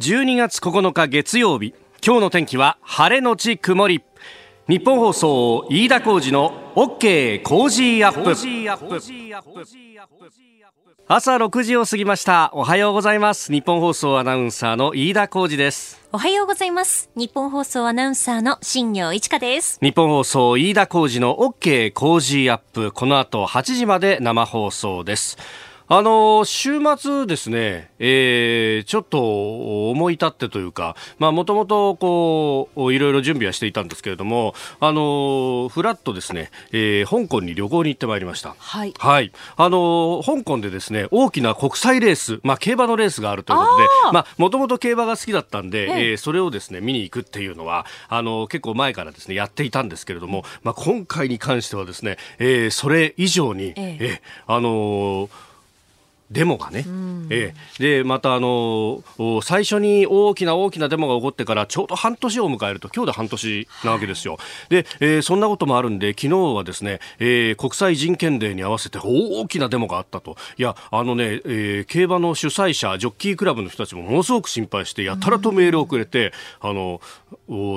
12月9日月曜日。今日の天気は晴れのち曇り。ニッポン放送飯田浩司の OK! Cozy up!。朝6時を過ぎました。おはようございます。ニッポン放送アナウンサーの飯田浩司です。おはようございます。ニッポン放送アナウンサーの新行市佳です。ニッポン放送飯田浩司の OK! Cozy up!。この後8時まで生放送ですあの週末ですね、えー、ちょっと思い立ってというか、まあ、もともとこう、いろいろ準備はしていたんですけれども、あのフラットですね、えー、香港に旅行に行ってまいりました。はい。はい。あの香港でですね、大きな国際レース、まあ、競馬のレースがあるということで、まあ、もともと競馬が好きだったんで、ええー、それをですね、見に行くっていうのは、あの結構前からですね、やっていたんですけれども、まあ、今回に関してはですね、えー、それ以上に、えええー、あのーデモがね、うん、えー、でまたあの最初に大きな大きなデモが起こってからちょうど半年を迎えると今日で半年なわけですよ、はい、で、えー、そんなこともあるんで昨日はですね、えー、国際人権デーに合わせて大きなデモがあったと。いやあのね、えー、競馬の主催者ジョッキークラブの人たちもものすごく心配してやたらとメールをくれて、うん、あの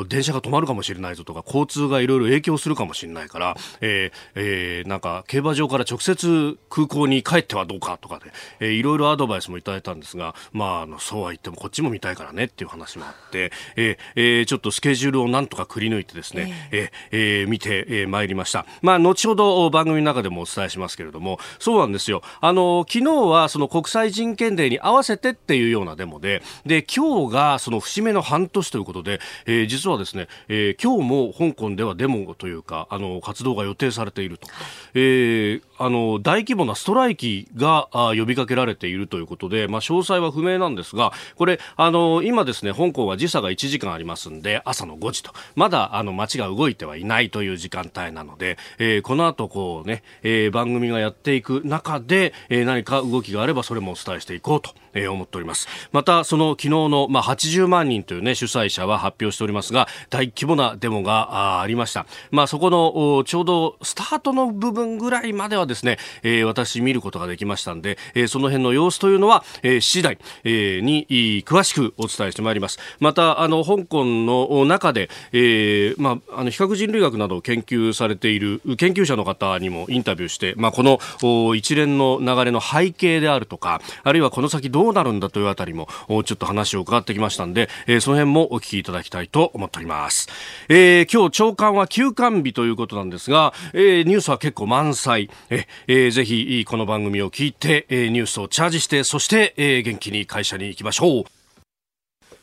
電車が止まるかもしれないぞとか交通がいろいろ影響するかもしれないから、えーえー、なんか競馬場から直接空港に帰ってはどうかとかで、えー、いろいろアドバイスもいただいたんですが、まあ、あのそうは言ってもこっちも見たいからねっていう話もあって、えーえー、ちょっとスケジュールをなんとかくり抜いてですね、えー、えー、見て、えー、まいりました。まあ、後ほど番組の中でもお伝えしますけれども、そうなんですよ。あの、昨日はその国際人権デーに合わせてっていうようなデモで、で、今日がその節目の半年ということで、えー、実はですね、えー、今日も香港ではデモというか、あの、活動が予定されていると。えー、あの、大規模なストライキがあ呼びびかけられているということで、まあ、詳細は不明なんですが、これ、あの、今ですね、香港は時差が1時間ありますんで、朝の5時と、まだ、あの、街が動いてはいないという時間帯なので、えー、この後、こうね、えー、番組がやっていく中で、えー、何か動きがあれば、それもお伝えしていこうと、えー、思っております。また、その昨日の、まあ、80万人というね、主催者は発表しておりますが、大規模なデモがあありました。まあ、そこの、ちょうどスタートの部分ぐらいまではですね、えー、私見ることができましたんで、えー、その辺の様子というのは、えー、次第、えー、に詳しくお伝えしてまいります。また、あの、香港の中で、えー、まあ、あの、比較人類学などを研究されている研究者の方にもインタビューして、まあ、この一連の流れの背景であるとか、あるいはこの先どうなるんだというあたりも、ちょっと話を伺ってきましたんで、えー、その辺もお聞きいただきたいと思っております。えー、今日朝刊は休刊日ということなんですが、えー、ニュースは結構満載。ええー、ぜひ、この番組を聞いて、えー、ニュースをチャージして、そして、えー、元気に会社に行きましょう。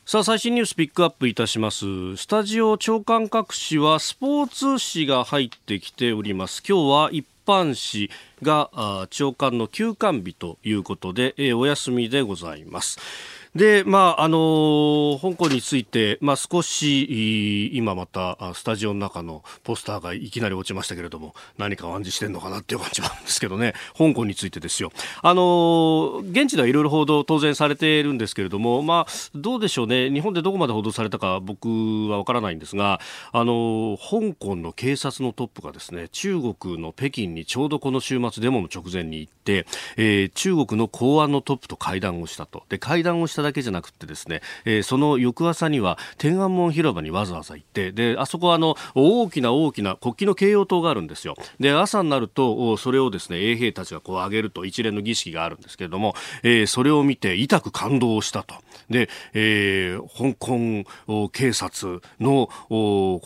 さあ最新ニュースピックアップいたします。スタジオ長官各紙はスポーツ紙が入ってきております。今日は一般紙が長官の休館日ということで、えー、お休みでございます。で、まあ、あの香港について、まあ、少し、今また、スタジオの中のポスターがいきなり落ちましたけれども、何か暗示してんのかなっていう感じなんですけどね、香港についてですよ。あの現地ではいろいろ報道当然されているんですけれども、まあ、どうでしょうね、日本でどこまで報道されたか僕はわからないんですが、あの香港の警察のトップがですね、中国の北京にちょうどこの週末デモの直前に行って、えー、中国の公安のトップと会談をしたと。で、会談をしただけじゃなくてですね、えー、その翌朝には天安門広場にわざわざ行ってであそこはあの大きな大きな国旗の掲揚塔があるんですよ。で朝になるとそれをですね衛兵たちがこう上げると一連の儀式があるんですけれども、えー、それを見て痛く感動したと。で、えー、香港警察のこ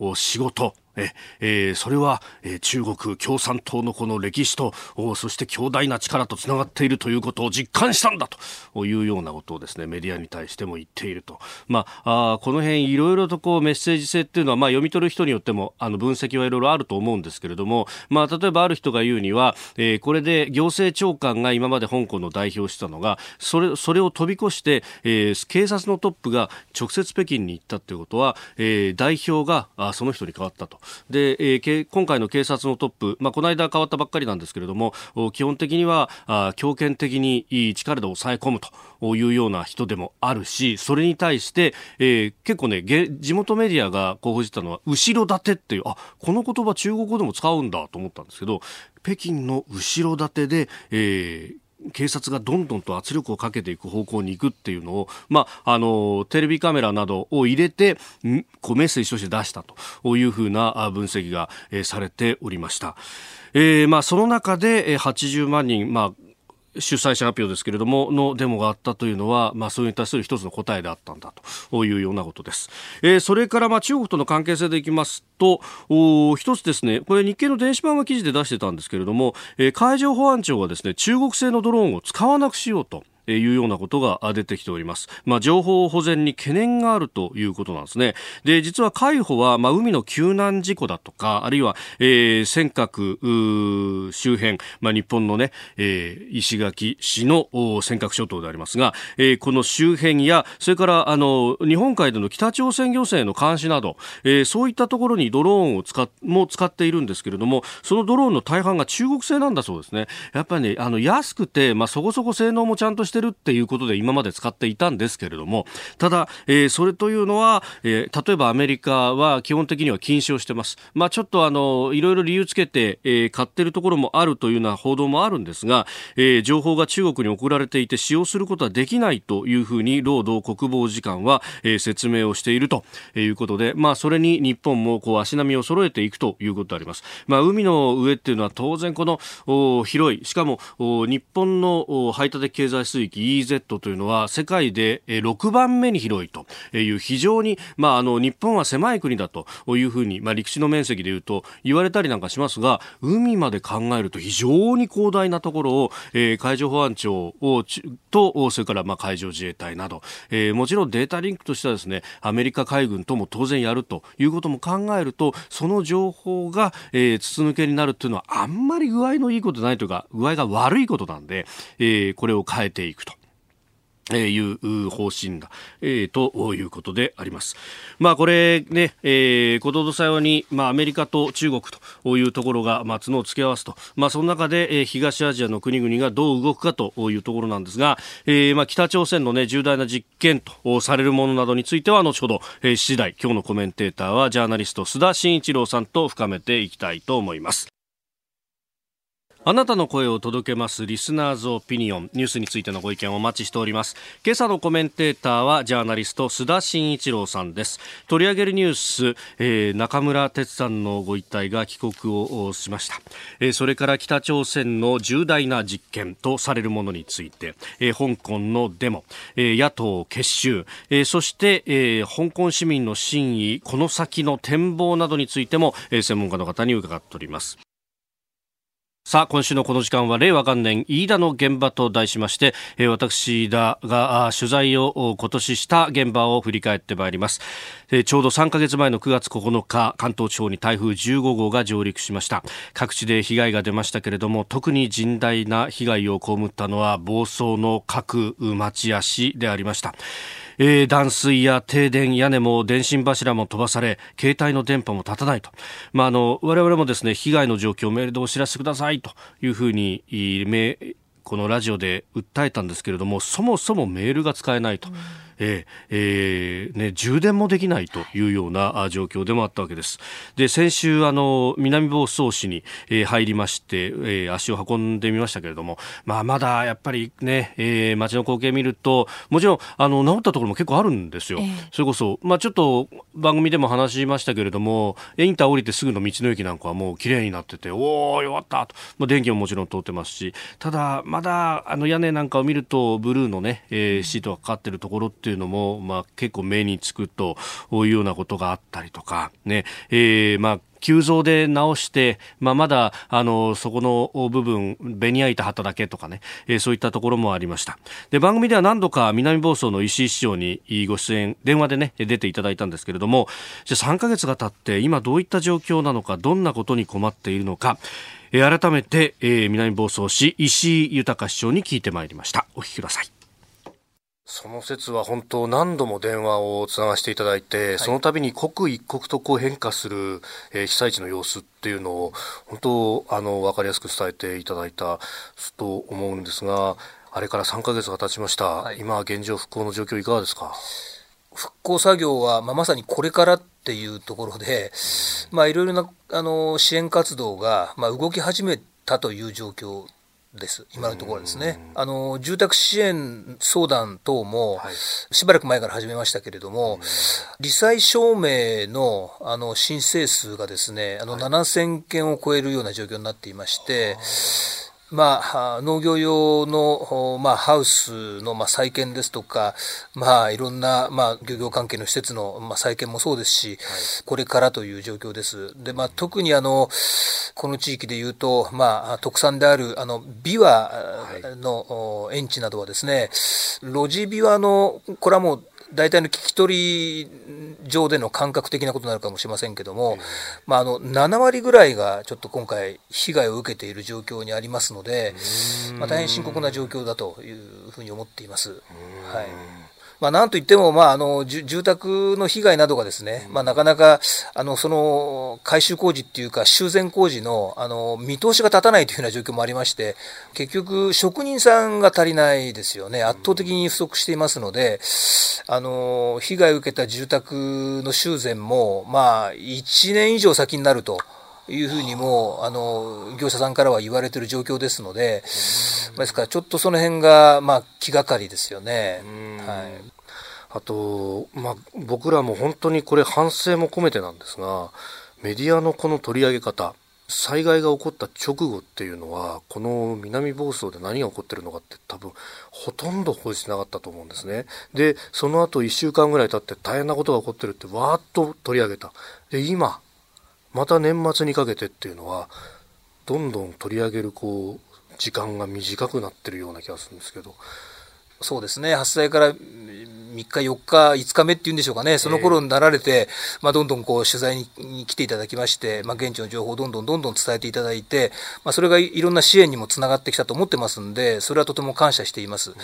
の仕事。ええー、それは、えー、中国共産党のこの歴史とそして強大な力とつながっているということを実感したんだというようなことをですねメディアに対しても言っていると、まあ、あこの辺いろいろとこうメッセージ性っていうのは、まあ、読み取る人によってもあの分析はいろいろあると思うんですけれども、まあ、例えばある人が言うには、えー、これで行政長官が今まで香港の代表してたのがそれそれを飛び越して、えー、警察のトップが直接北京に行ったということは、えー、代表があその人に変わったと。で、えー、今回の警察のトップ、まあ、この間変わったばっかりなんですけれども基本的にはあ強権的に力で抑え込むというような人でもあるしそれに対して、えー、結構ね地元メディアが報じたのは後ろ盾っていうあこの言葉中国語でも使うんだと思ったんですけど北京の後ろ盾で、えー、警察がどんどんと圧力をかけていく方向に行くっていうのを、まあ、あのテレビカメラなどを入れてこうメッセージとして出したというふうな分析が、えー、されておりました。えーまあ、その中で80万人、まあ、主催者発表ですけれども、のデモがあったというのは、まあ、それに対する一つの答えであったんだというようなことです。えー、それから、まあ、中国との関係性でいきますと、お一つですね、これ日経の電子版が記事で出してたんですけれども、えー、海上保安庁はですね、中国製のドローンを使わなくしようと。いうようなことが出てきております。まあ、情報保全に懸念があるということなんですね。で、実は海保は、まあ、海の救難事故だとか、あるいは、えー、尖閣周辺、まあ、日本のね、えー、石垣市の尖閣諸島でありますが、えー、この周辺や、それから、あの、日本海での北朝鮮漁船の監視など、えー、そういったところにドローンを使っ、も使っているんですけれども、そのドローンの大半が中国製なんだそうですね。やっぱりね、あの、安くて、まあ、そこそこ性能もちゃんとしてしてるっていうことで今まで使っていたんですけれどもただ、えー、それというのは、えー、例えばアメリカは基本的には禁止をしてます、まあ、ちょっとあのいろいろ理由つけて、えー、買ってるところもあるというような報道もあるんですが、えー、情報が中国に送られていて使用することはできないというふうに労働国防次官は、えー、説明をしているということで、まあ、それに日本もこう足並みを揃えていくということであります、まあ、海の上っていうのは当然この広い。しかも日本の排他的経済水域 EEZ というのは世界で6番目に広いという非常に、まあ、あの日本は狭い国だというふうに、まあ、陸地の面積でいうと言われたりなんかしますが海まで考えると非常に広大なところを、えー、海上保安庁をとそれからまあ海上自衛隊など、えー、もちろんデータリンクとしてはですねアメリカ海軍とも当然やるということも考えるとその情報が、えー、筒抜けになるというのはあんまり具合のいいことないというか具合が悪いことなんで、えー、これを変えていく。えいう方針だ、えー、ということであります。まあこれね、えー、ことどさように、まあアメリカと中国というところが、まあ角を付け合わすと、まあその中で、えー、東アジアの国々がどう動くかというところなんですが、えー、まあ北朝鮮のね、重大な実験とされるものなどについては後ほど、えー、7時台、今日のコメンテーターはジャーナリスト須田慎一郎さんと深めていきたいと思います。あなたの声を届けますリスナーズオピニオン。ニュースについてのご意見をお待ちしております。今朝のコメンテーターはジャーナリスト須田慎一郎さんです。取り上げるニュース、えー、中村哲さんのご遺体が帰国をしました、えー、それから北朝鮮の重大な実験とされるものについて、えー、香港のデモ、えー、野党結集、えー、そして、えー、香港市民の真意この先の展望などについても、えー、専門家の方に伺っております。さあ、今週のこの時間は令和元年飯田の現場と題しまして、えー、私田が取材を今年した現場を振り返ってまいります、ちょうど3ヶ月前の9月9日、関東地方に台風15号が上陸しました。各地で被害が出ましたけれども、特に甚大な被害を被ったのは暴走の各町や市でありました。えー、断水や停電、屋根も電信柱も飛ばされ、携帯の電波も立たないと。まあ、あの、我々もですね、被害の状況をメールでお知らせくださいというふうに、このラジオで訴えたんですけれども、そもそもメールが使えないと。うんえーえーね、充電もできないというような状況でもあったわけです。で先週あの南房総市に、えー、入りまして、えー、足を運んでみましたけれども、まあ、まだやっぱりね、えー、街の光景見るともちろんあの治ったところも結構あるんですよ。えー、それこそ、まあ、ちょっと番組でも話しましたけれどもインター降りてすぐの道の駅なんかはもう綺麗になってておおよかったと、まあ、電気ももちろん通ってますしただまだあの屋根なんかを見るとブルーのね、えー、シートがかかってるところってっていうのも、まあ、結構目につくというようなことがあったりとか、ね、えー、まあ、急増で直して、まあ、まだ、あの、そこの部分、ベニヤ板張っただけとかね、えー、そういったところもありました。で、番組では何度か南房総の石井市長にご出演、電話でね、出ていただいたんですけれども、じゃ3ヶ月が経って、今どういった状況なのか、どんなことに困っているのか、えー、改めて、えー、南房総市石井豊市長に聞いてまいりました。お聞きください。その説は本当何度も電話をつながしていただいて、はい、その度に刻一刻とこう変化する、えー、被災地の様子っていうのを本当あの分かりやすく伝えていただいたと思うんですがあれから3ヶ月が経ちました、はい、今現状復興の状況いかがですか？復興作業は、まあ、まさにこれからっていうところで、まあ、いろいろなあの支援活動が、まあ、動き始めたという状況です、今のところですね。あの住宅支援相談等も、しばらく前から始めましたけれども、罹災証明のあの申請数がですね、あの7000件を超えるような状況になっていまして、まあ、農業用の、まあ、ハウスの、まあ、再建ですとか、まあ、いろんな、まあ、漁業関係の施設の、まあ、再建もそうですし、はい、これからという状況です。で、まあ、特にあの、この地域でいうと、まあ、特産である、あの、ビワの園地などはですね、路地ビワの、これはもう、大体の聞き取り上での感覚的なことになるかもしれませんけども、まあ、あの7割ぐらいがちょっと今回、被害を受けている状況にありますので、まあ、大変深刻な状況だというふうに思っています。はいまあ、なんといっても、まあ、あの住宅の被害などがですね、まあ、なかなかあのその改修工事っていうか、修繕工事のあの見通しが立たないというような状況もありまして、結局、職人さんが足りないですよね、圧倒的に不足していますので、あの被害を受けた住宅の修繕も、まあ、1年以上先になると。いうふうにもあの業者さんからは言われている状況ですので、ですからちょっとその辺がまあ気がかりですよね。はい、あと、まあ、僕らも本当にこれ反省も込めてなんですがメディアのこの取り上げ方災害が起こった直後っていうのはこの南房総で何が起こってるのかって多分ほとんど報じてなかったと思うんですね。でその後1週間ぐらい経って大変なことが起こってるってわーっと取り上げた。で今また年末にかけてっていうのはどんどん取り上げるこう時間が短くなってるような気がするんですけどそうですね。発災から3日、4日、5日目っていうんでしょうかね、その頃になられて、まあ、どんどんこう取材に来ていただきまして、まあ、現地の情報をどんどんどんどん伝えていただいて、まあ、それがいろんな支援にもつながってきたと思ってますんで、それはとても感謝しています。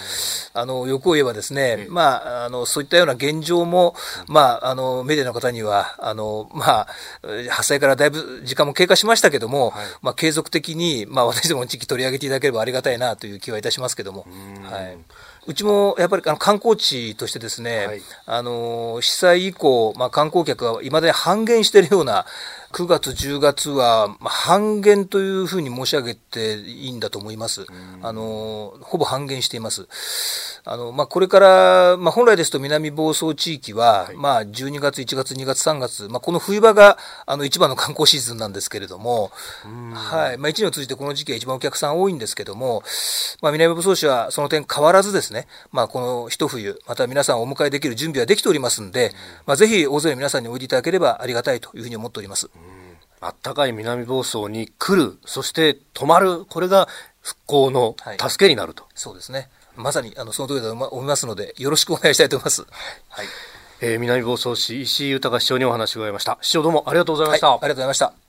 あの欲を言えばですね、まあ、あのそういったような現状も、まあ、あのメディアの方には、あのまあ、発災からだいぶ時間も経過しましたけども、はい、まあ、継続的に、まあ、私どもの地域取り上げていただければありがたいなという気はいたしますけども。はいうちもやっぱりあの観光地としてですね、はい、あの被災以降、まあ、観光客がいまだに半減しているような9月、10月は半減というふうに申し上げていいんだと思います。あのほぼ半減しています。あのまあ、これから、まあ、本来ですと南房総地域は、はい、まあ、12月、1月、2月、3月、まあ、この冬場があの一番の観光シーズンなんですけれども、はいまあ、1年を通じてこの時期が一番お客さん多いんですけれども、まあ、南房総市はその点変わらずですね、まあ、この一冬、また皆さんをお迎えできる準備はできておりますんで、まあ、ぜひ大勢の皆さんにおいでいただければありがたいというふうに思っております。あったかい南房総に来る、そして泊まる、これが復興の助けになると。はい、そうですね。まさにあのその通りだと思いますので、よろしくお願いしたいと思います。はい。えー、南房総市石井豊市長にお話を伺いました。市長どうもありがとうございました。はい、ありがとうございました。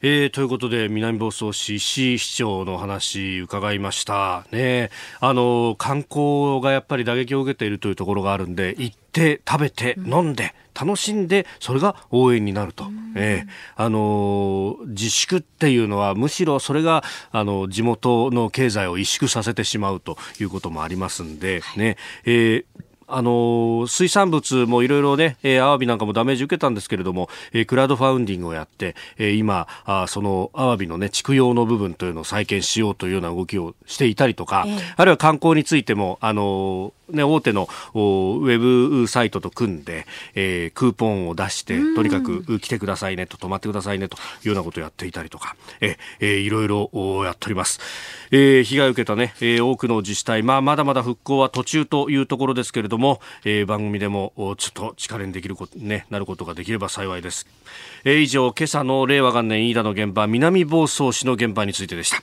えー、ということで南房総市石井市長の話伺いましたねあの観光がやっぱり打撃を受けているというところがあるんで行って食べて飲んで、楽しんでそれが応援になると、えー、あの自粛っていうのはむしろそれがあの地元の経済を萎縮させてしまうということもありますんで、ね。えーあの水産物もいろいろね、えー、アワビなんかもダメージ受けたんですけれども、えー、クラウドファウンディングをやって、えー、今あそのアワビのね畜養の部分というのを再建しようというような動きをしていたりとか、えー、あるいは観光についてもあのね、大手のウェブサイトと組んで、えー、クーポンを出して、とにかく来てくださいねと、泊まってくださいねというようなことをやっていたりとか、えー、いろいろやっております。えー、被害を受けたね、えー、多くの自治体、まあ、まだまだ復興は途中というところですけれども、えー、番組でもちょっと力にできること、ね、なることができれば幸いです。えー、以上、今朝の令和元年飯田の現場、南房総市の現場についてでした。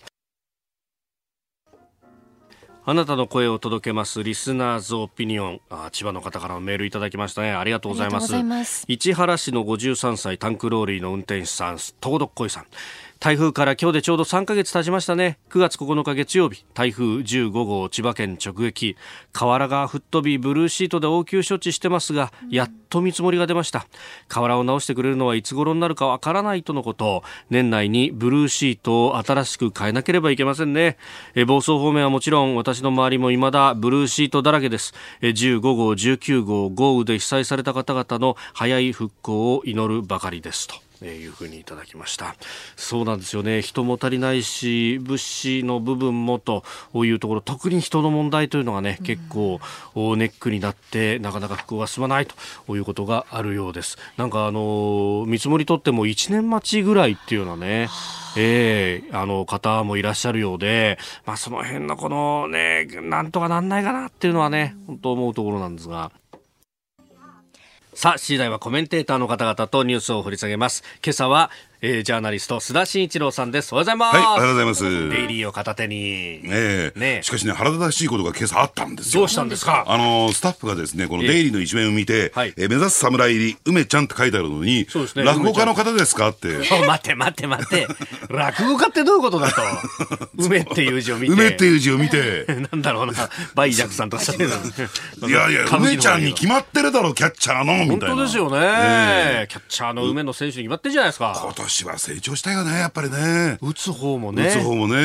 あなたの声を届けますリスナーズオピニオン。あ千葉の方からのメールいただきましたね。ありがとうございます。市原市の53歳タンクローリーの運転手さん東どっこいさん台風から今日でちょうど3ヶ月経ちましたね。9月9日月曜日台風15号千葉県直撃。瓦が吹っ飛びブルーシートで応急処置してますがやっと見積もりが出ました。瓦を直してくれるのはいつ頃になるかわからないとのこと。年内にブルーシートを新しく変えなければいけませんね。え房総方面はもちろん私の周りも未だブルーシートだらけです。え15号19号豪雨で被災された方々の早い復興を祈るばかりですと。いうふうにいただきました。そうなんですよね。人も足りないし物資の部分もというところ特に人の問題というのがね、結構ネックになってなかなか復興が進まないということがあるようです。なんかあの見積もりとっても1年待ちぐらいっていうようなねええー、あの方もいらっしゃるようで、まあその辺のこのね、なんとかなんないかなっていうのはね、本当思うところなんですが。さあ、次第はコメンテーターの方々とニュースを掘り下げます。今朝は、えー、ジャーナリスト須田慎一郎さんです。おはようございます。はい、おはようございます。デイリーを片手に。ねねしかしね、腹立たしいことが今朝あったんですよ。どうしたんですか？あの、スタッフがですね、このデイリーの一面を見て、ええ目指す侍入り、梅ちゃんって書いてあるのに、そうですね、落語家の方ですか？って。待って待って待って。落語家ってどういうことだと？梅っていう字を見て。梅っていう字を見て。なんだろうな、バイジャクさんとしゃってるいやいや、梅ちゃんに決まってるだろ、キャッチャーの、みたいな。本当ですよね。キャッチャーの梅の選手に決まってるじゃないですか。今年は成長したよね、やっぱりね。打つ方もね。打つ方もね。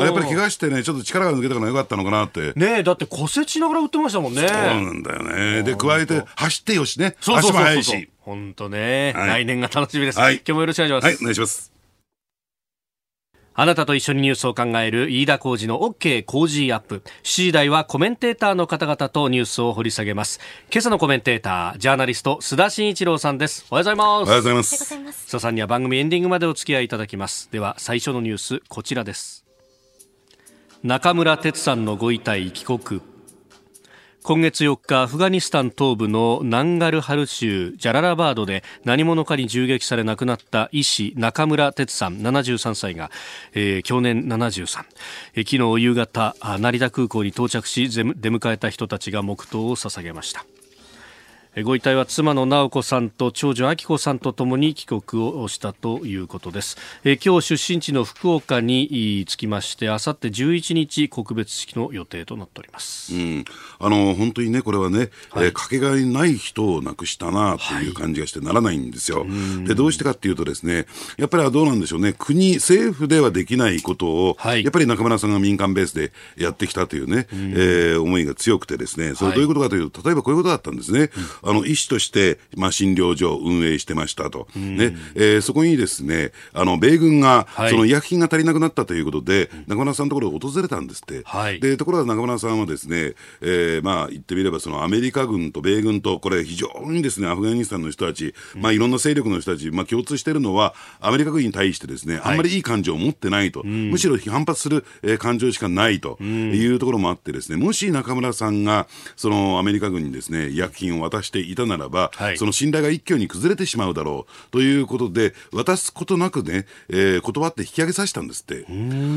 あやっぱり怪我してね、ちょっと力が抜けたからよかったのかなって。ねだって骨折しながら打ってましたもんね。そうなんだよね。で、加えて、走ってよしね。足も速いし。本当ね、はい、来年が楽しみです。はい、今日もよろしくお願いします。はい、お願いします。あなたと一緒にニュースを考える飯田浩二の OK 工事アップ。7時台はコメンテーターの方々とニュースを掘り下げます。今朝のコメンテーター、ジャーナリスト、須田慎一郎さんです。おはようございます。おはようございます。須田さんには番組エンディングまでお付き合いいただきます。では、最初のニュース、こちらです。中村哲さんのご遺体帰国。今月4日アフガニスタン東部のナンガルハル州ジャララバードで何者かに銃撃され亡くなった医師中村哲さん73歳が、えー、去年73、えー、昨日夕方成田空港に到着し出迎えた人たちが黙祷を捧げました。ご遺体は妻の直子さんと長女明子さんとともに帰国をしたということです。え今日出身地の福岡に着きまして、あさって11日告別式の予定となっております。うん、あの本当にねこれはね、はい、えー、かけがえない人を亡くしたなとい。う感じがしてならないんですよ。はい、でどうしてかっていうとですね、やっぱりどうなんでしょうね、国政府ではできないことを、はい、やっぱり中村さんが民間ベースでやってきたというね、うえー、思いが強くてですね、それどういうことかというと、例えばこういうことだったんですね。うんあの医師として、まあ、診療所を運営してましたと、ね。えー、そこにですねあの米軍が、はい、その医薬品が足りなくなったということで、中村さんのところを訪れたんですって、はい、でところが中村さんはですね、えー、まあ言ってみればそのアメリカ軍と米軍とこれ非常にですねアフガニスタンの人たち、まあ、いろんな勢力の人たち、まあ、共通しているのはアメリカ軍に対してですね、あんまりいい感情を持ってないと、むしろ反発する、えー、感情しかないと。いうところもあってですねもし中村さんがそのアメリカ軍にですね医薬品を渡していたならば、はい、その信頼が一挙に崩れてしまうだろうということで、渡すことなくね、えー、断って引き上げさせたんですって。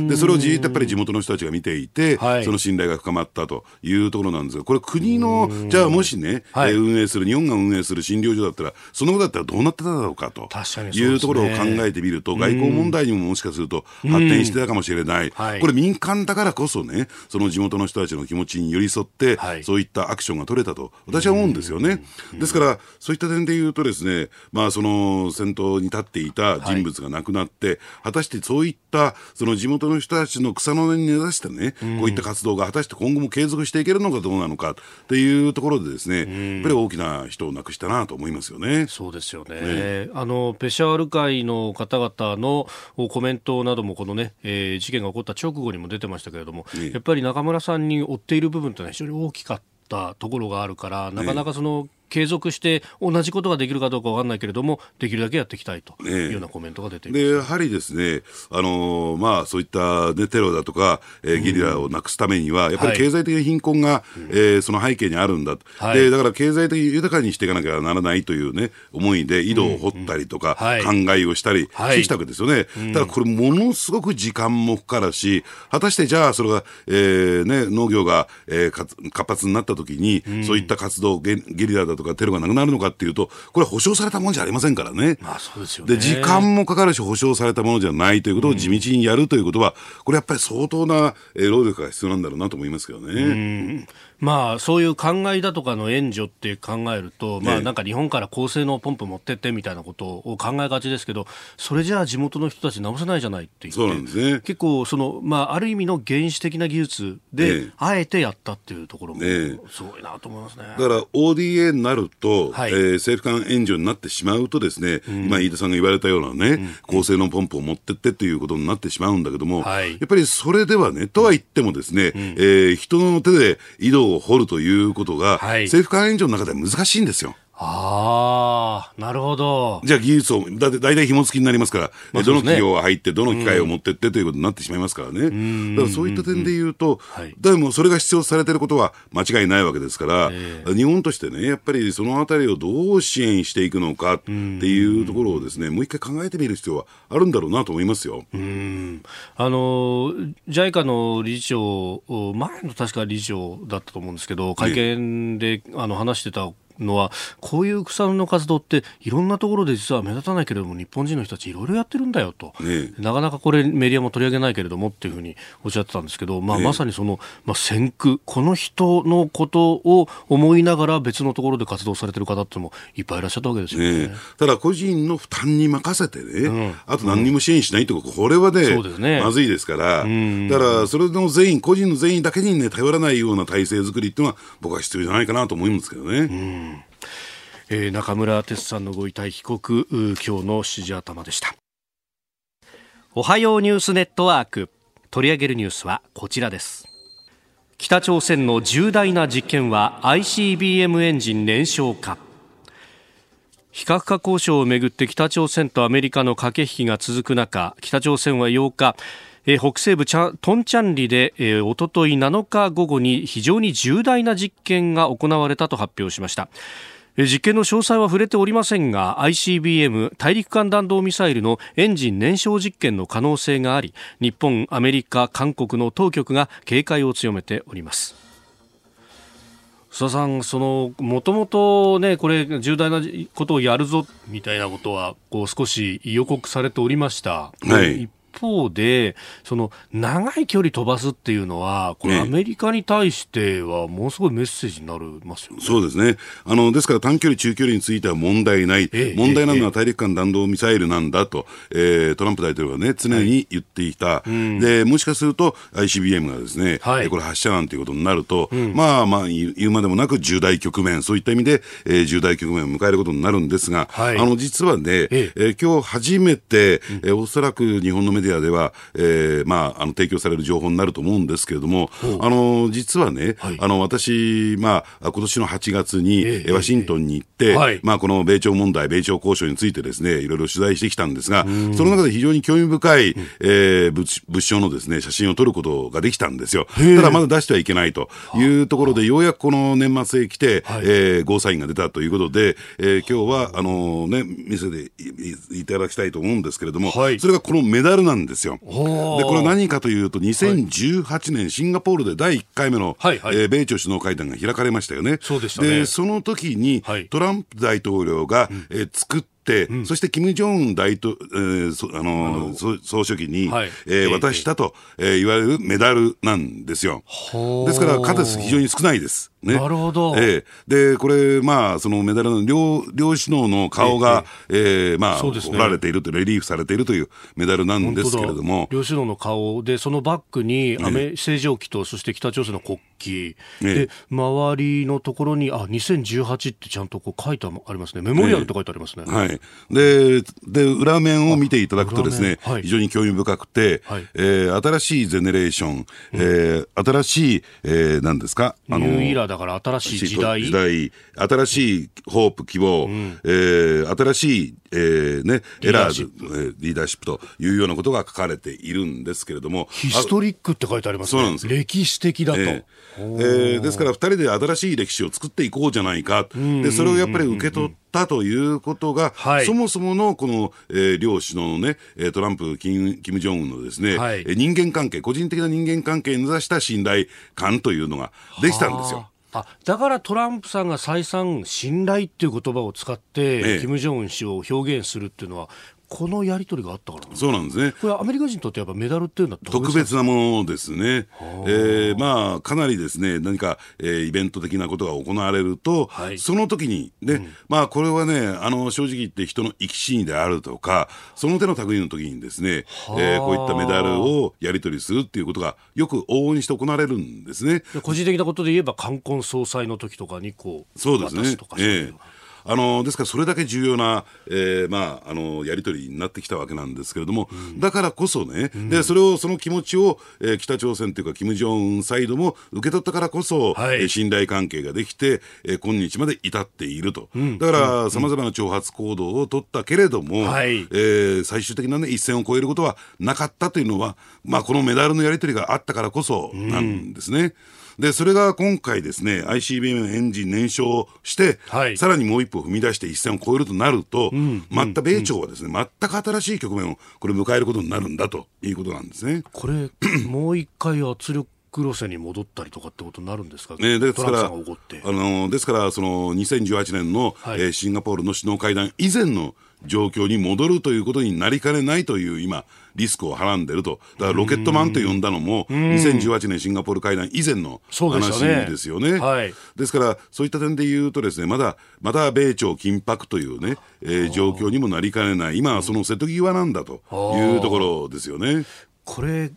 で、それをじーっとやっぱり地元の人たちが見ていて、はい、その信頼が深まったというところなんですが、これ国の、じゃあもしね、はい、えー、運営する、日本が運営する診療所だったら、その後だったらどうなってただろうかというところを考えてみると、外交問題にももしかすると発展してたかもしれない。これ民間だからこそね、その地元の人たちの気持ちに寄り添って、そういったアクションが取れたと、私は思うんですよね。ですから、そういった点で言うとですね、まあ、その先頭に立っていた人物が亡くなって、はい、果たしてそういったその地元の人たちの草の根に根ざしてね、こういった活動が果たして今後も継続していけるのかどうなのかっていうところでですね、やっぱり大きな人を亡くしたなと思いますよね。そうですよね。ね。あのペシャワール会の方々のコメントなどもこのね、えー、事件が起こった直後にも出てましたけれども、ね、やっぱり中村さんに追っている部分というのは非常に大きかったところがあるから、なかなかその継続して同じことができるかどうか分かんないけれども、できるだけやっていきたいというようなコメントが出ていでやはりですね、あのー、まあ、そういった、ね、テロだとか、えー、ゲリラをなくすためには、やっぱり経済的な貧困が、はい、えー、その背景にあるんだ、はい、で、だから経済的に豊かにしていかなきゃならないというね、思いで井戸を掘ったりとか、うん。うん、考えをしたりしてきたわけですよね。ただこれ、ものすごく時間もかかるし、果たしてじゃあ、それが、えーね、農業が、えー、活発になったときに、うん、そういった活動ゲ、ゲリラだとかテロがなくなるのかっていうと、これは保証されたものじゃありませんからね。まあそうですよね。で、時間もかかるし、保証されたものじゃないということを地道にやるということは、これやっぱり相当な労力が必要なんだろうなと思いますけどね。まあ、そういう考えだとかの援助って考えると、まあ、なんか日本から高性能ポンプ持ってってみたいなことを考えがちですけど、それじゃあ地元の人たち直せないじゃないってそうなんですね。結構、その、まあ、ある意味の原始的な技術で、あえてやったっていうところも、すごいなと思いますね。だから、ODA になると、はい、えー、政府間援助になってしまうとですね、うん、今、飯田さんが言われたようなね、うん、高性能ポンプを持ってってっていうことになってしまうんだけども、はい、やっぱりそれではね、とは言ってもですね、うん、えー、人の手で井戸を掘るということが、はい、政府間援助の中では難しいんですよ。ああ、なるほど。じゃあ技術を、だって大体紐付きになりますから、まあ、どの企業が入って、どの機械を持ってってということになってしまいますからね。うん、だからそういった点で言うと、はい、でもそれが必要とされていることは間違いないわけですから、えー、日本としてね、やっぱりそのあたりをどう支援していくのかっていうところをですね、もう一回考えてみる必要はあるんだろうなと思いますよ。うん。あの、JICA の理事長、前の確か理事長だったと思うんですけど、会見で、あの話してたのはこういう草の活動っていろんなところで実は目立たないけれども日本人の人たちいろいろやってるんだよと、ね、なかなかこれメディアも取り上げないけれどもっていうふうにおっしゃってたんですけど、まあ、ね、まさにその、まあ、先駆この人のことを思いながら別のところで活動されてる方ってもいっぱいいらっしゃったわけですよね、ね、ただ個人の負担に任せてね、うん、あと何にも支援しないってこと、これはね、ね。まずいですから、だからそれの全員個人の全員だけにね頼らないような体制作りっていうのは僕は必要じゃないかなと思うんですけどね。えー、中村哲さんのご遺体被告今日の指示頭でした。おはようニュースネットワーク。取り上げるニュースはこちらです。北朝鮮の重大な実験は ICBM エンジン燃焼か非核化交渉をめぐって北朝鮮とアメリカの駆け引きが続く中北朝鮮は8日え北西部チャトンチャンリで、えー、おととい7日午後に非常に重大な実験が行われたと発表しました。実験の詳細は触れておりませんが ICBM 大陸間弾道ミサイルのエンジン燃焼実験の可能性があり日本、アメリカ、韓国の当局が警戒を強めております須田さん、そのもともとねこれ重大なことをやるぞみたいなことはこう少し予告されておりました。はい、方で、その長い距離飛ばすっていうのは、これ、アメリカに対しては、ものすごいメッセージになりますよね、そうですね。あの、ですから短距離、中距離については問題ない、ええ、問題なのは大陸間弾道ミサイルなんだと、えー、トランプ大統領はね、常に言っていた、はい、でもしかすると ICBM がですね、はい、これ、発射なんていうことになると、うん、まあまあ、言うまでもなく重大局面、そういった意味で、えー、重大局面を迎えることになるんですが、はい、あの実はね、ええ。ー、今日初めて、えー、おそらく日本のメディアでは、えー、まあ、あの、提供される情報になると思うんですけれども、あの、実はね、はい、あの、私、まあ、今年の8月に、えー、ワシントンに行って、はい、まあ、この米朝問題、米朝交渉についてですね、いろいろ取材してきたんですが、その中で非常に興味深い、えー、物物証のですね、写真を撮ることができたんですよ。ただまだ出してはいけないというところで、ようやくこの年末へ来て、はい、えー、ゴーサインが出たということで、えー、今日は、あのね、見せていただきたいと思うんですけれども、はい、それがこのメダルなんですよ。で、これは何かというと、2018年、シンガポールで第1回目の、はいはい、えー、米朝首脳会談が開かれましたよね。そうでしたね。で、その時に、トランプ大統領が、えー、作った、うん、そして金正恩大統、えー、あの総書記に、はい、えー、渡したと、えー、言われるメダルなんですよ。ですから、数非常に少ないです。ね、なるほど。えー、で、これ、まあ、そのメダルの両、両首脳の顔が、えー、えー、まあ、ね、折られていると、レリーフされているというメダルなんですけれども。両首脳の顔で、そのバックに、アメ、正常期と、そして北朝鮮の国旗、で、周りのところに、あ、2018ってちゃんとこう書いてありますね。メモリアルって書いてありますね。はい。で、で、裏面を見ていただくとですね、はい、非常に興味深くて、はい、えー、新しいゼネレーション、えー、新しい、えー、何ですか？あの、ニューイラーだから新しい時代。時代、新しいホープ、希望、うん、えー、新しい、えー、ね、エラーズ、リーダーシップというようなことが書かれているんですけれども。ヒストリックって書いてありますね。そうなんです歴史的だと。えー、えー、ですから、二人で新しい歴史を作っていこうじゃないか。で、それをやっぱり受け取って、たということが、はい、そもそものこの、えー、両首脳のね、トランプ、キム・キムジョンウンのですね、はい、人間関係、個人的な人間関係に目指した信頼感というのができたんですよ。あだからトランプさんが再三、信頼っていう言葉を使って、ええ、金正恩氏を表現するっていうのは、このやり取りがあったからそうなんですね。これアメリカ人にとってやっぱメダルっていうのは特別なものですね。えー、まあ、かなりですね、何か、えー、イベント的なことが行われると、はい、その時に、ね、うん、まあ、これはね、あの、正直言って人の生き死にであるとか、その手の類の時にですね、えー、こういったメダルをやり取りするっていうことが、よく往々にして行われるんですね。個人的なことで言えば、冠婚葬祭の時とかにこう、そうですね。ええーあのですからそれだけ重要な、えーまあ、あのやり取りになってきたわけなんですけれども、うん、だからこそね、うん、でそれをその気持ちを、えー、北朝鮮というか、金正恩サイドも受け取ったからこそ、はい、えー、信頼関係ができて、えー、今日まで至っていると、うん、だからさまざまな挑発行動を取ったけれども、はい、えー、最終的な、ね、一線を越えることはなかったというのは、まあ、このメダルのやり取りがあったからこそなんですね。で、それが今回ですね、ICBM のエンジン燃焼して、はい、さらにもう一歩踏み出して一線を越えるとなると、うん、また米朝はですね、全く新しい局面をこれ迎えることになるんだということなんですね。これ、もう一回圧力路線に戻ったりとかってことになるんですか、ね、ですからあのですからその2018年の、はい、えー、シンガポールの首脳会談以前の状況に戻るということになりかねないという今、リスクをはらんでると、だからロケットマンと呼んだのも、2018年シンガポール会談以前の話ですよね。ねはい、ですから、そういった点で言うとですね、まだ、まだ米朝緊迫というね、えー、状況にもなりかねない、今はその瀬戸際なんだというところですよね。これ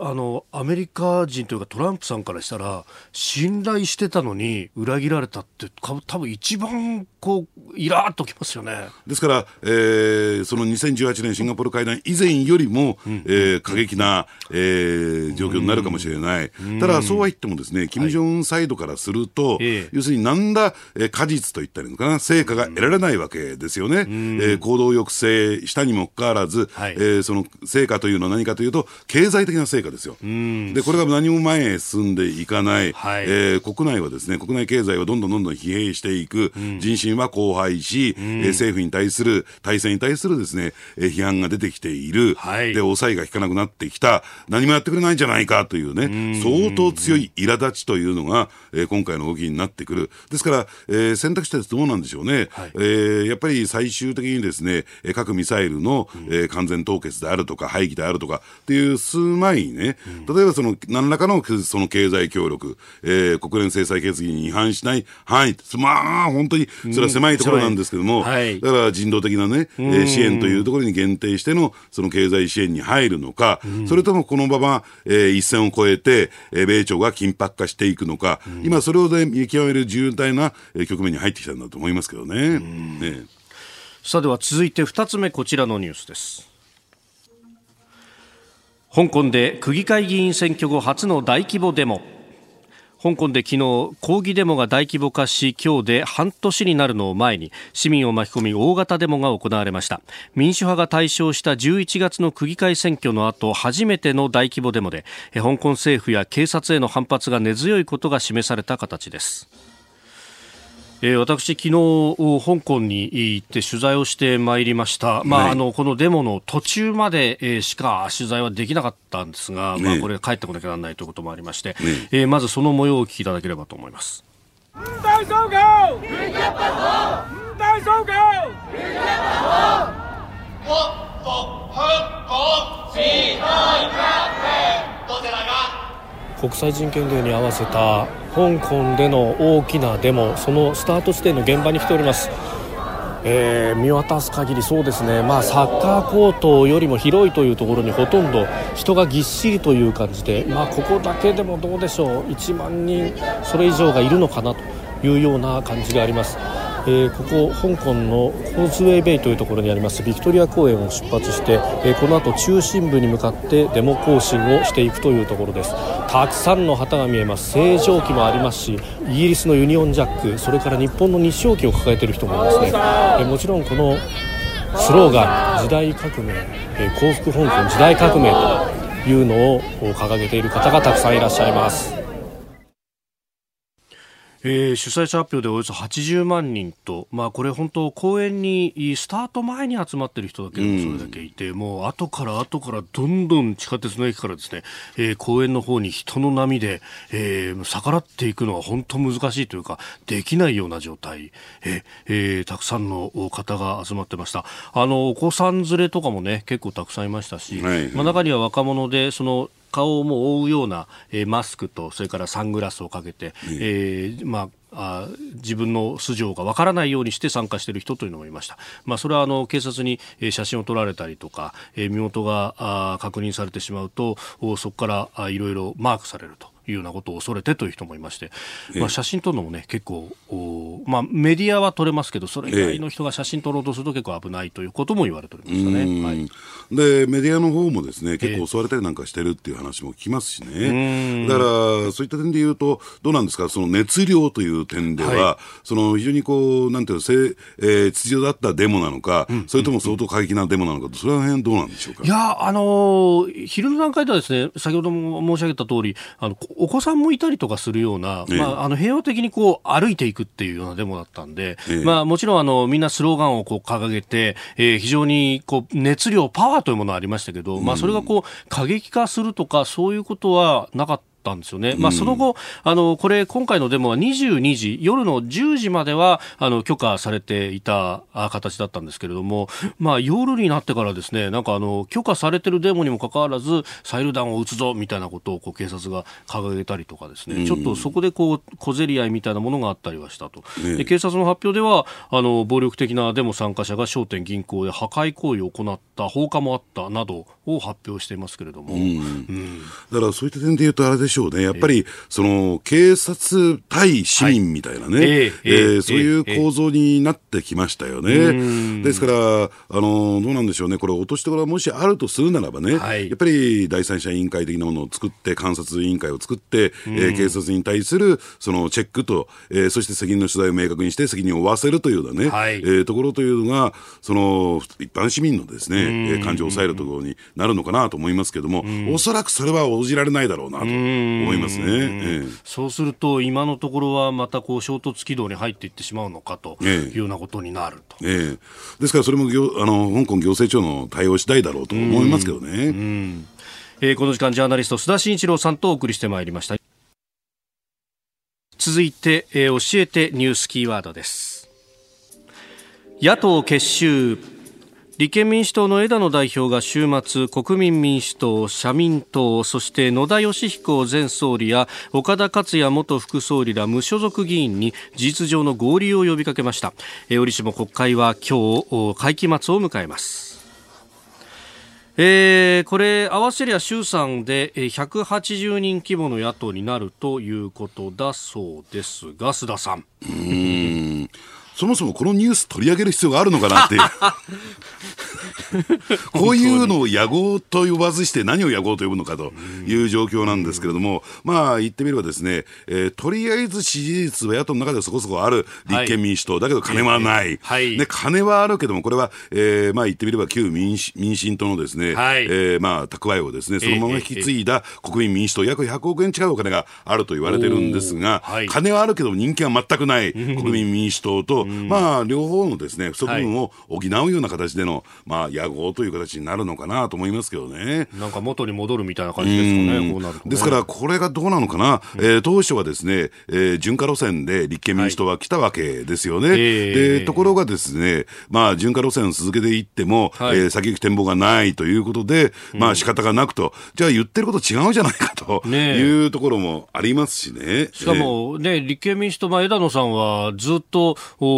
あのアメリカ人というかトランプさんからしたら信頼してたのに裏切られたって多分一番こうイラーっときますよね。ですから、えー、その2018年シンガポール会談以前よりも、うん、えー、過激な、えー、状況になるかもしれない、うん、ただそうは言ってもですね金正恩サイドからすると、はい、要するになんだ、えー、果実といったらいいのかな？成果が得られないわけですよね、うん、えー、行動抑制したにもかかわらず、はい、えー、その成果というのは何かというと経済的な成果ですよ。で、これが何も前へ進んでいかない、はい、えー、国内はですね、国内経済はどんどんどんどん疲弊していく、うん、人心は荒廃し、うん、えー、政府に対する、体制に対するですね、えー、批判が出てきている、はい、で、抑えが効かなくなってきた、何もやってくれないんじゃないかというね、相当強い苛立ちというのが、えー、今回の動きになってくる。ですから、えー、選択肢としてどうなんでしょうね。はい、えー、やっぱり最終的にですね、核ミサイルの、うん、えー、完全凍結であるとか、廃棄であるとかっていう数前にね、例えばその何らかのその経済協力、えー、国連制裁決議に違反しない範囲、まあ本当にそれは狭いところなんですけども、うんはい、だから人道的なね、えー、支援というところに限定してのその経済支援に入るのか、うん、それともこのまま、えー、一線を越えて、えー、米朝が緊迫化していくのか、うん、今それを、ね、見極める重大な、えー、局面に入ってきたんだと思いますけどね。ね。さあでは続いて2つ目こちらのニュースです。香港で区議会議員選挙後初の大規模デモ。香港で昨日抗議デモが大規模化し今日で半年になるのを前に市民を巻き込み大型デモが行われました。民主派が対象した11月の区議会選挙の後初めての大規模デモで香港政府や警察への反発が根強いことが示された形です。えー、私、昨日香港に行って取材をしてまいりました、まあ、あのこのデモの途中まで、えー、しか取材はできなかったんですが、まあ、これ、帰ってこなきゃならないということもありまして、え。ー、まずその模様をお聞きいただければと思います。大大国際人権デーに合わせた香港での大きなデモそのスタート地点の現場に来ております、えー、見渡す限りそうですね、まあ、サッカーコートよりも広いというところにほとんど人がぎっしりという感じで、まあ、ここだけでもどうでしょう。1万人それ以上がいるのかなというような感じがあります。えー、ここ香港のコーズウェイベイというところにありますビクトリア公園を出発して、えー、この後中心部に向かってデモ行進をしていくというところです。たくさんの旗が見えます。星条旗もありますしイギリスのユニオンジャックそれから日本の日照旗を抱えている人もいますね、えー、もちろんこのスローガン時代革命、え、幸福香港時代革命というのを掲げている方がたくさんいらっしゃいます。えー、主催者発表でおよそ80万人と、まあ、これ本当公演にスタート前に集まってる人だけでもそれだけいて、うん、もう後から後からどんどん地下鉄の駅からですね、えー、公園の方に人の波で、えー、逆らっていくのは本当難しいというかできないような状態、えーえー、たくさんの方が集まってました。あのお子さん連れとかもね結構たくさんいましたし、はいはい、まあ、中には若者でその顔をも覆うような、えー、マスクとそれからサングラスをかけて、え。ー、まああ自分の素性がわからないようにして参加している人というのもいました、まあ、それはあの警察に写真を撮られたりとか、えー、身元があ確認されてしまうとそこからいろいろマークされるというようなことを恐れてという人もいまして、まあ、写真撮るのもね結構まあ、メディアは撮れますけどそれ以外の人が写真撮ろうとすると結構危ないということも言われておりましたね、はい、でメディアの方もですね結構襲われたりなんかしてるっていう話も聞きますしね、だからそういった点で言うとどうなんですか？その熱量という点では、はい、その非常にこうなんていうの、えー、秩序だったデモなのか、うん、それとも相当過激なデモなのかそれは辺どうなんでしょうか？いやあのー、昼の段階ではですね先ほども申し上げた通りあのお子さんもいたりとかするような、まあ、あの平和的にこう歩いていくっていうようなデモだったんで、まあ、もちろんあのみんなスローガンをこう掲げて、えー、非常にこう熱量、パワーというものがありましたけど、まあ、それがこう過激化するとかそういうことはなかった。ったんですよね。まあ、その後、あの、これ、今回のデモは22時、夜の10時までは、あの、許可されていた形だったんですけれども、まあ、夜になってからですね、なんかあの、許可されてるデモにもかかわらず、サイル弾を撃つぞ、みたいなことを、こう、警察が掲げたりとかですね、ちょっとそこでこう、小競り合いみたいなものがあったりはしたと。で警察の発表では、あの、暴力的なデモ参加者が商店、銀行で破壊行為を行った、放火もあったなどを発表していますけれども。うん、だからそういった点で言うとあれでしょうね。やっぱり、その、警察対市民みたいなね、はい、えー、えー、そういう構造になってきましたよね。ですから、あの、どうなんでしょうね。これ落としどころがもしあるとするならばね、はい、やっぱり第三者委員会的なものを作って、監察委員会を作って、えー、警察に対する、その、チェックと、えー、そして責任の取材を明確にして責任を負わせるというようなね、はい、えー、ところというのが、その、一般市民のですね、感情を抑えるところになるのかなと思いますけども、おそらくそれは応じられないだろうなと思いますね。ええ、そうすると、今のところはまたこう衝突軌道に入っていってしまうのかというようなことになると。ええですから、それもあの香港行政庁の対応次第だろうと思いますけどね。えー、この時間、ジャーナリスト、須田慎一郎さんとお送りしてまいりました。続いて、えー、教えてニュースキーワードです。野党結集立憲民主党の枝野代表が週末国民民主党、社民党そして野田佳彦前総理や岡田克也元副総理ら無所属議員に事実上の合流を呼びかけました。折しも国会は今日会期末を迎えます。えー、これ合わせりゃ衆参で180人規模の野党になるということだそうですが須田さん。うん。そもそもこのニュース取り上げる必要があるのかなっていう。こういうのを野合と呼ばずして何を野合と呼ぶのかという状況なんですけれども、まあ言ってみればですね、えー、とりあえず支持率は野党の中ではそこそこある立憲民主党、はい、だけど金はない、はい、で金はあるけども、これは、えー、まあ言ってみれば旧民民進党のですね、はい、えー、まあ蓄えをですね、そのまま引き継いだ国民民主党、約100億円近いお金があると言われてるんですが、はい、金はあるけど人気は全くない国民民主党と、まあ両方のですね、不足分を補うような形での、まあ野合という形になるのかなと思いますけどね。なんか元に戻るみたいな感じですかね、こうなると、ね、ですから、これがどうなのかな、うん、えー、当初はですね、えー、循化路線で立憲民主党は来たわけですよね。はい、でところがですね、まあ、循化路線を続けていっても、はい、えー、先行き展望がないということで、まあ仕方がなくと、じゃあ言ってること違うじゃないかと いうところもありますしね。しかもね、立憲民主党、まあ、枝野さんはずっとお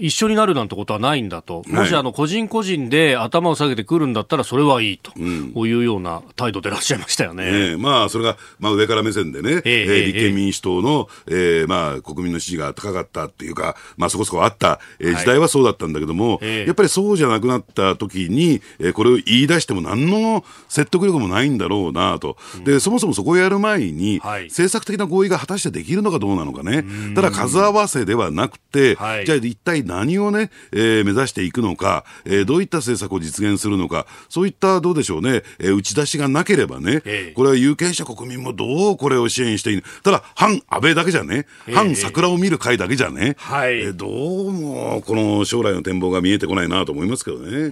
一緒になるなんてことはないんだと。もしあの個人個人で頭を下げてくるんだったらそれはいいと、うん、いうような態度でいらっしゃいましたよね。ねまあ、それが、まあ、上から目線でね、えー、えー、立憲民主党の、えー、まあ、国民の支持が高かったっていうか、まあ、そこそこあった、えー、時代はそうだったんだけども、はい、やっぱりそうじゃなくなった時に、えー、これを言い出しても何の説得力もないんだろうなと。うん、で、そもそもそこをやる前に、はい、政策的な合意が果たしてできるのかどうなのかね。ただ数合わせではなくて、はい、じゃあ一体何をね、えー、目指していくのか、えー、どういった政策を実現するのか、そういったどうでしょうね、えー、打ち出しがなければね、えこれは有権者国民もどうこれを支援していいただ、反安倍だけじゃね、反桜を見る会だけじゃね、はい、えどうもこの将来の展望が見えてこないなと思いますけどね。う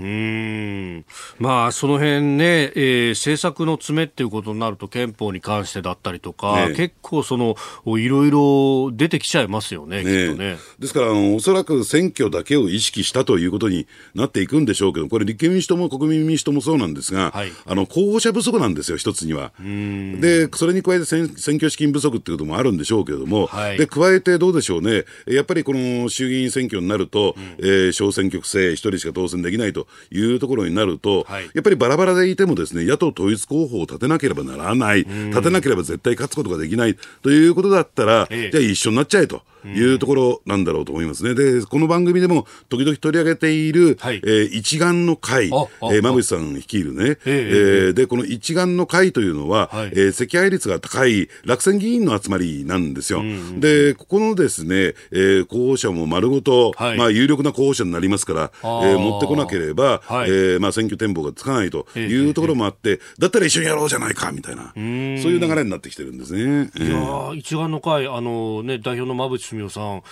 ん。まあ、その辺ね、えー、政策の詰めっていうことになると憲法に関してだったりとか、ね、結構そのいろいろ出てきちゃいますよね、ねきっとね。ですからあの、おそらく選挙だけを意識したということになっていくんでしょうけど、これ、立憲民主党も国民民主党もそうなんですが、はい、あの候補者不足なんですよ、一つには。で、それに加えて選挙資金不足っていうこともあるんでしょうけれども、はい、で加えてどうでしょうね、やっぱりこの衆議院選挙になると、うん、えー、小選挙区制、一人しか当選できないというところになると、はい、やっぱりバラバラでいてもですね、野党統一候補を立てなければならない、立てなければ絶対勝つことができないということだったら、ええ、じゃあ一緒になっちゃえと。いうところなんだろうと思いますね。で、この番組でも時々取り上げている、はい、えー、一丸の会、えー、馬渕さん率いるね、えー、で、この一丸の会というのは、はい、えー、赤配率が高い落選議員の集まりなんですよ。で、ここのですね、えー、候補者も丸ごと、はい、まあ、有力な候補者になりますから、えー、持ってこなければ、はい、えー、まあ、選挙展望がつかないというところもあって、だったら一緒にやろうじゃないか、みたいな、そういう流れになってきてるんですね。いや一丸の会、あのね、代表の馬渕さん、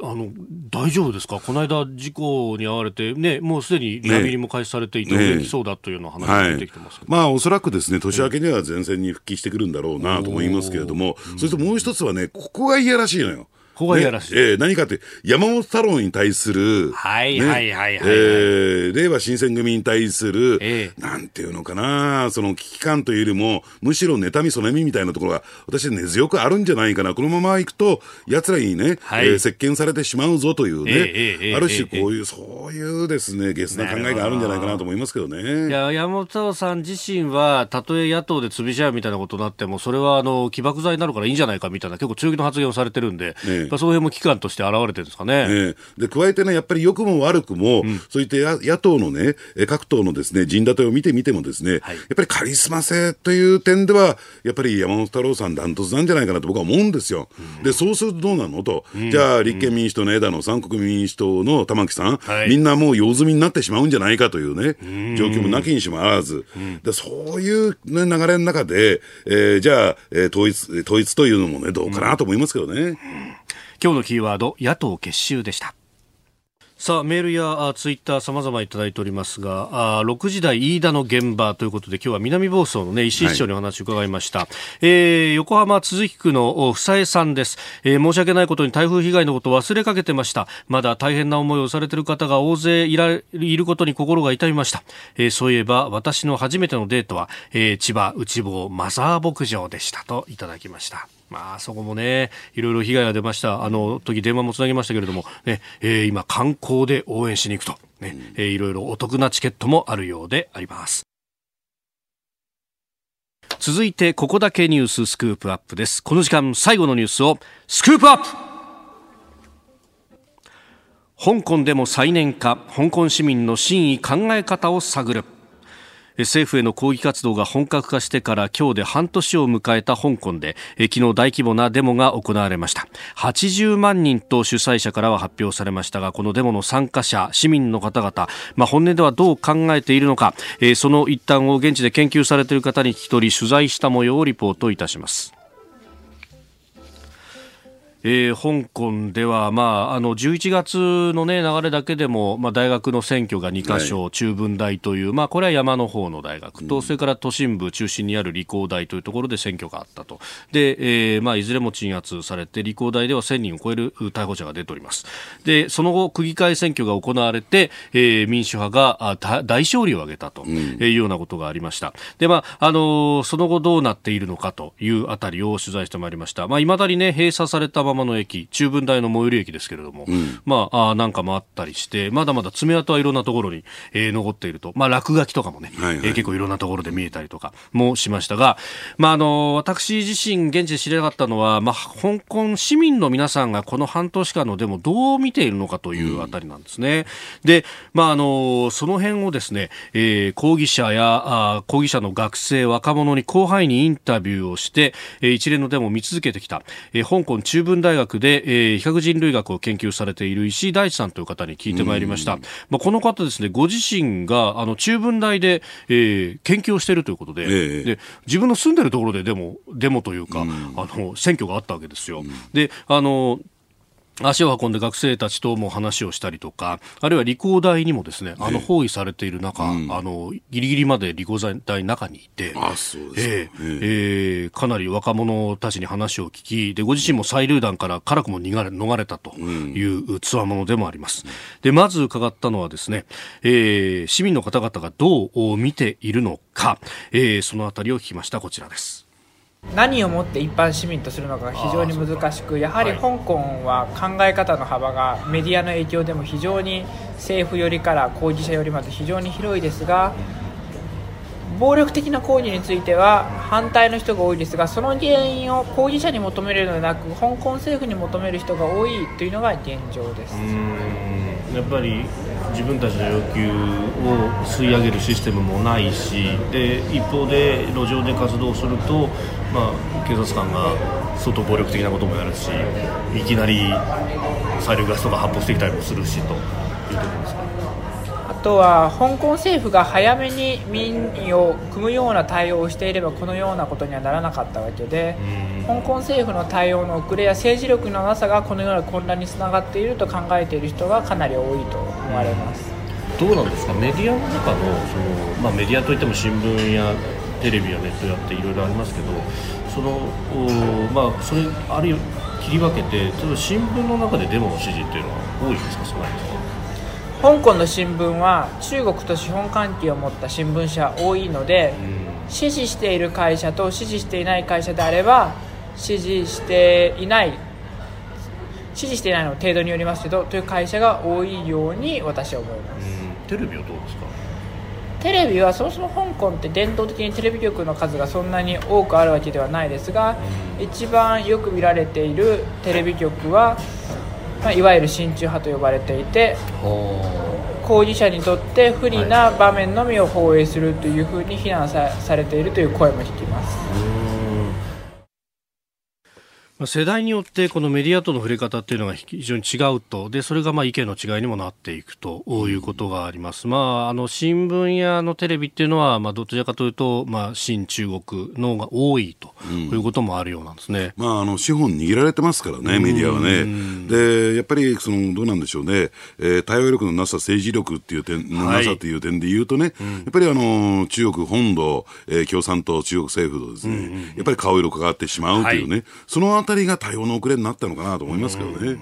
あの大丈夫ですか、この間、事故に遭われて、ね、もうすでにリハビリも開始されていて、ね、元気そうだというような話が出てきてます、ねはい、まあ、おそらくですね年明けには前線に復帰してくるんだろうなと思いますけれども、それともう一つはね、ここがいやらしいのよ。ここがいやらしい。ね、えー、何かって、山本太郎に対する、はいはいはいはい、はい、えー、令和新選組に対する、えー、なんていうのかな、その危機感というよりも、むしろ妬み、そねみみたいなところが、私根強くあるんじゃないかな。このままいくと、奴らにね、はい、えー、接見されてしまうぞというね、えー、ある種こういう、そういうですね、ゲスな考えがあるんじゃないかなと思いますけどね。いや、山本太郎さん自身は、たとえ野党で潰し合うみたいなことになっても、それはあの、起爆剤になるからいいんじゃないかみたいな、結構強気の発言をされてるんで、ね、その辺も危機感として現れてるんですかね。ねで加えてね、やっぱり良くも悪くも、うん、そういった野党のね、各党のですね、陣立てを見てみてもですね、はい、やっぱりカリスマ性という点では、やっぱり山本太郎さんダントツなんじゃないかなと僕は思うんですよ。うん、で、そうするとどうなの？と、うん、じゃあ立憲民主党の枝野さん、国民民主党の玉木さん、はい、みんなもう用済みになってしまうんじゃないかというね、状況もなきにしもあらず、でそういう、ね、流れの中で、えー、じゃあ、えー、統一、統一というのもね、どうかなと思いますけどね。今日のキーワード野党結集でした。さあメールやツイッターさまざまいただいておりますがあ6時台飯田の現場ということで今日は南房総の、ね、石井市長にお話を伺いました、はい、えー、横浜都筑区の房江さんです、えー、申し訳ないことに台風被害のことを忘れかけてました。まだ大変な思いをされている方が大勢いらいることに心が痛みました、えー、そういえば私の初めてのデートは、えー、千葉内房マザー牧場でした。といただきましたまあ、そこもね、いろいろ被害が出ました。あの時電話もつなぎましたけれども、ね、えー、今観光で応援しに行くと、ね、えー、いろいろお得なチケットもあるようであります。続いて、ここだけニューススクープアップです。この時間、最後のニュースを、スクープアップ香港でも再燃化、香港市民の真意考え方を探る。政府への抗議活動が本格化してから今日で半年を迎えた香港で昨日大規模なデモが行われました。80万人と主催者からは発表されましたがこのデモの参加者市民の方々、まあ、本音ではどう考えているのかその一端を現地で研究されている方に聞き取り取材した模様をリポートいたします。えー、香港では、まあ、あの11月の、ね、流れだけでも、まあ、大学の選挙が2か所、はい、中文大という、まあ、これは山の方の大学と、うん、それから都心部中心にある理工大というところで選挙があったと、でえーまあ、いずれも鎮圧されて、理工大では1000人を超える逮捕者が出ております。でその後、区議会選挙が行われて、えー、民主派が大勝利を挙げたというようなことがありました。でまああのー、その後どうなっているのかというあたりを取材してまいりました。まあ、未だに、ね、閉鎖されたままの駅、中文大の最寄り駅ですけれども、うん、まあ、あなんかもあったりして、まだまだ爪痕はいろんなところに、えー、残っていると、まあ、落書きとかもね、はいはい、えー、結構いろんなところで見えたりとかもしましたが、まあ、あの、私自身、現地で知りたかったのは、まあ、香港市民の皆さんがこの半年間のデモどう見ているのかというあたりなんですね。うん、で、まあ、あの、その辺をですね、えー、抗議者や、あ抗議者の学生、若者に広範囲にインタビューをして、えー、一連のデモを見続けてきた、えー、香港中文大学で、えー、比較人類学を研究されている石井大地さんという方に聞いてまいりました。まあ、この方ですね、ご自身が、あの、中文大で、えー、研究をしているということで、えー、で、自分の住んでるところでデモ、デモというか、あの、選挙があったわけですよ。で、あの、足を運んで学生たちとも話をしたりとか、あるいは理工大にもですね、あの包囲されている中、うん、あのギリギリまで理工大の中にいて、あそうですえー、えー、かなり若者たちに話を聞き、でご自身も催涙弾から辛くも逃れ逃れたというつわものでもあります。でまず伺ったのはですね、えー、市民の方々がどう見ているのか、えー、そのあたりを聞きました。こちらです。何をもって一般市民とするのかが非常に難しくやはり香港は考え方の幅がメディアの影響でも非常に政府寄りから抗議者寄りまで非常に広いですが暴力的な抗議については反対の人が多いですがその原因を抗議者に求めるのではなく香港政府に求める人が多いというのが現状ですやっぱり自分たちの要求を吸い上げるシステムもないしで一方で路上で活動すると、まあ、警察官が相当暴力的なこともやるしいきなり催涙ガスとか発砲してきたりもするしというところですかとは香港政府が早めに民意を組むような対応をしていればこのようなことにはならなかったわけで香港政府の対応の遅れや政治力のなさがこのような混乱につながっていると考えている人がかなり多いと思われます。どうなんですかメディアの中のその、まあ、メディアといっても新聞やテレビやネットやっていろいろありますけどそのまあ、それあるいは切り分けて例えば新聞の中でデモの支持っていうのは多いですか少ないですか？香港の新聞は中国と資本関係を持った新聞社多いので、支持している会社と支持していない会社であれば支持していない支持していないの程度によりますけどという会社が多いように私は思います。テレビはどうですか？テレビはそもそも香港って伝統的にテレビ局の数がそんなに多くあるわけではないですが、一番よく見られているテレビ局はまあ、いわゆる親中派と呼ばれていて抗議者にとって不利な場面のみを放映するというふうに非難されているという声も聞きます。世代によってこのメディアとの触れ方っていうのが非常に違うと。でそれがまあ意見の違いにもなっていくということがあります、まあ、あの新聞やのテレビっていうのは、まあ、どちらかというと、まあ、新中国のが多いということもあるようなんですね、まあ、あの資本握られてますからね、メディアはね。でやっぱりそのどうなんでしょうね、えー、対応力のなさ、政治力っていう点のなさという点で言うとね、はい、やっぱりあの中国本土、えー、共産党、中国政府とですね、やっぱり顔色変わってしまうというね、はい、そのあたりが対応の遅れになったのかなと思いますけどね。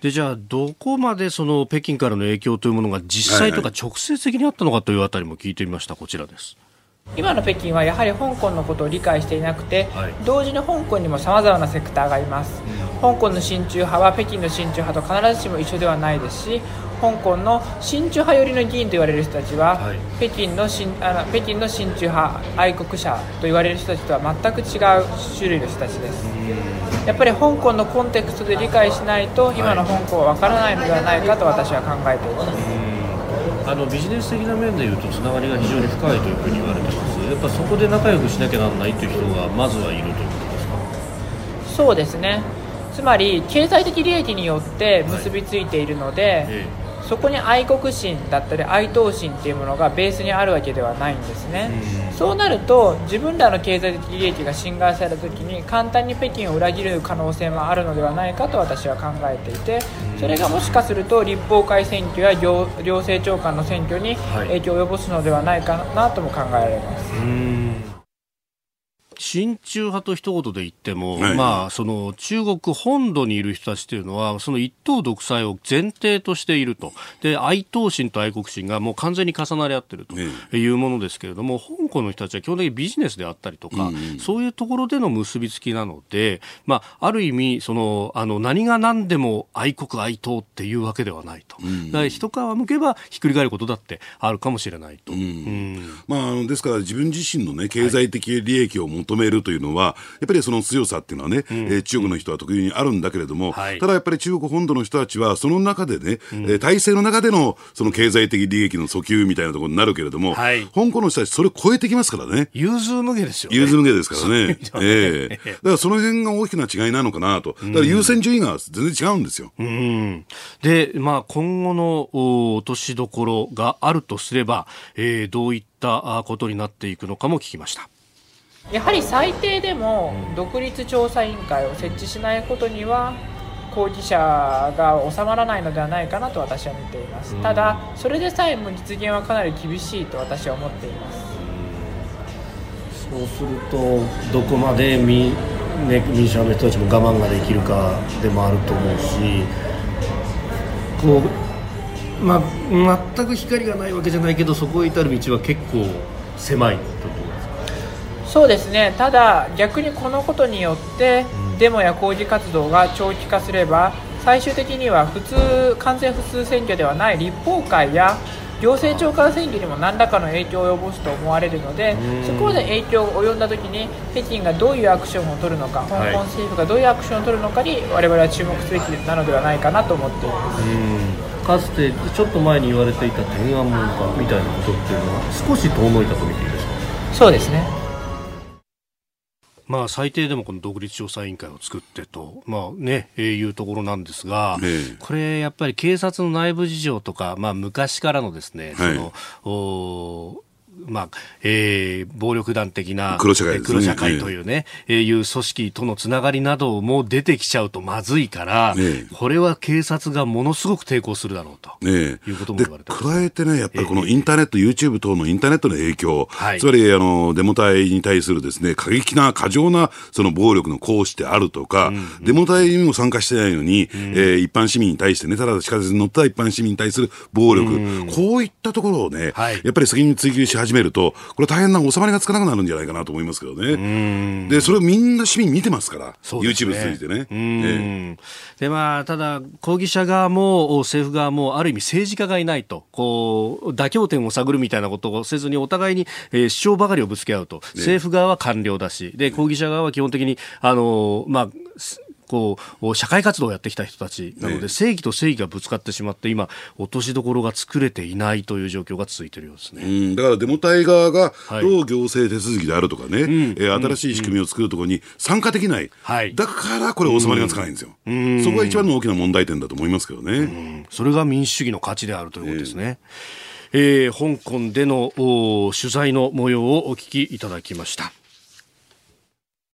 でじゃあ、どこまでその北京からの影響というものが実際とか直接的にあったのかというあたりも聞いてみました、こちらです。今の北京はやはり香港のことを理解していなくて、はい、同時に香港にもさまざまなセクターがいます、うん、香港の親中派は北京の親中派と必ずしも一緒ではないですし香港の親中派寄りの議員と言われる人たちは、はい、北京の親あの北京の親中派愛国者と言われる人たちとは全く違う種類の人たちです、やっぱり香港のコンテクストで理解しないと今の香港は分からないのではないかと私は考えています、あのビジネス的な面でいうとつながりが非常に深いというふうに言われてます。やっぱそこで仲良くしなきゃならないという人がまずはいるということですか？そうですね。つまり経済的利益によって結びついているので、はい。ええそこに愛国心だったり愛党心っていうものがベースにあるわけではないんですね、うそうなると自分らの経済的利益が侵害された時に簡単に北京を裏切る可能性もあるのではないかと私は考えていてそれがもしかすると立法会選挙や行政長官の選挙に影響を及ぼすのではないかなとも考えられます。親中派と一言で言っても、はい、まあ、その中国本土にいる人たちというのは、その一党独裁を前提としていると。で、愛党心と愛国心がもう完全に重なり合っているというものですけれども、香港の人たちは基本的にビジネスであったりとか、うん、そういうところでの結びつきなので、まあ、ある意味、その、あの、何が何でも愛国愛党っていうわけではないと。うん、だから一皮向けばひっくり返ることだってあるかもしれないと。うん、まあ、ですから自分自身のね、経済的利益を持っ求めるというのは、やっぱりその強さっていうのはね、うん、えー、中国の人は特有にあるんだけれども、はい、ただやっぱり中国本土の人たちは、その中でね、うん、えー、体制の中でのその経済的利益の訴求みたいなところになるけれども、はい、香港の人たち、それを超えてきますからね。融通無下ですよ、ね。融通無下ですからね。ええー、だからその辺が大きな違いなのかなと。だから優先順位が全然違うんですよ。うん、で、まあ、今後の落としどころがあるとすれば、えー、どういったことになっていくのかも聞きました。やはり最低でも独立調査委員会を設置しないことには抗議者が収まらないのではないかなと私は見ています、ただそれでさえも実現はかなり厳しいと私は思っています。そうするとどこまで民,、ね、民主派の人たちも我慢ができるかでもあると思うしこう、まあ、全く光がないわけじゃないけどそこへ至る道は結構狭い。とそうですね。ただ逆にこのことによって、デモや抗議活動が長期化すれば最終的には普通完全普通選挙ではない立法会や行政長官選挙にも何らかの影響を及ぼすと思われるのでそこで影響を及んだ時に北京がどういうアクションを取るのか香港政府がどういうアクションを取るのかに我々は注目すべきなのではないかなと思っています。かつてちょっと前に言われていた天安門かみたいなことっていうのは少し遠のいたと見ていいですか？そうですねまあ、最低でもこの独立調査委員会を作ってと、まあね、えー、いうところなんですが、これやっぱり警察の内部事情とか、まあ、昔からのですね、はい、そのおまあえー、暴力団的な黒社会、ね、黒社会というね、えー、いう組織とのつながりなども出てきちゃうとまずいから、ね、これは警察がものすごく抵抗するだろうと、ね、いうことも言われて加えてね、やっぱりこのインターネット、えー、YouTube 等のインターネットの影響、はい、つまりあのデモ隊に対するですね過激な過剰なその暴力の行使であるとか、うんうん、デモ隊にも参加してないのに、うん、えー、一般市民に対してね、ただ地下鉄に乗った一般市民に対する暴力、うん、こういったところをね、はい、やっぱり責任追及し始めると、これ大変な収まりがつかなくなるんじゃないかなと思いますけどね。で、それをみんな市民見てますから、YouTube 通じてね。えで、まあ、ただ、抗議者側も政府側もある意味政治家がいないと、こう、妥協点を探るみたいなことをせずにお互いに、えー、主張ばかりをぶつけ合うと。政府側は官僚だし、で、抗議者側は基本的に、あの、まあ、こう社会活動をやってきた人たちなので、正義と正義がぶつかってしまって今落としどころが作れていないという状況が続いているようですね、うん、だからデモ隊側がどう行政手続きであるとかね、はい、えー、新しい仕組みを作るところに参加できない、はい、だからこれ収まりがつかないんですよ、うん、そこが一番の大きな問題点だと思いますけどね、うん、それが民主主義の価値であるということですね。えー、えー、香港での取材の模様をお聞きいただきました。